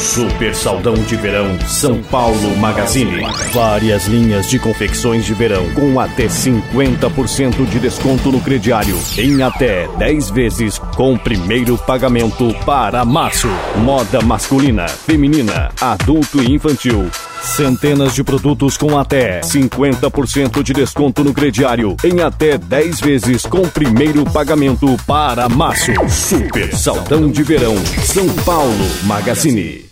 Super Saldão de Verão São Paulo Magazine. Várias linhas de confecções de verão com até 50% de desconto no crediário. Em até 10 vezes com primeiro pagamento para março. Moda masculina, feminina, adulto e infantil. Centenas de produtos com até 50% de desconto no crediário. Em até 10 vezes com primeiro pagamento para março. Super Saldão de Verão São Paulo Magazine.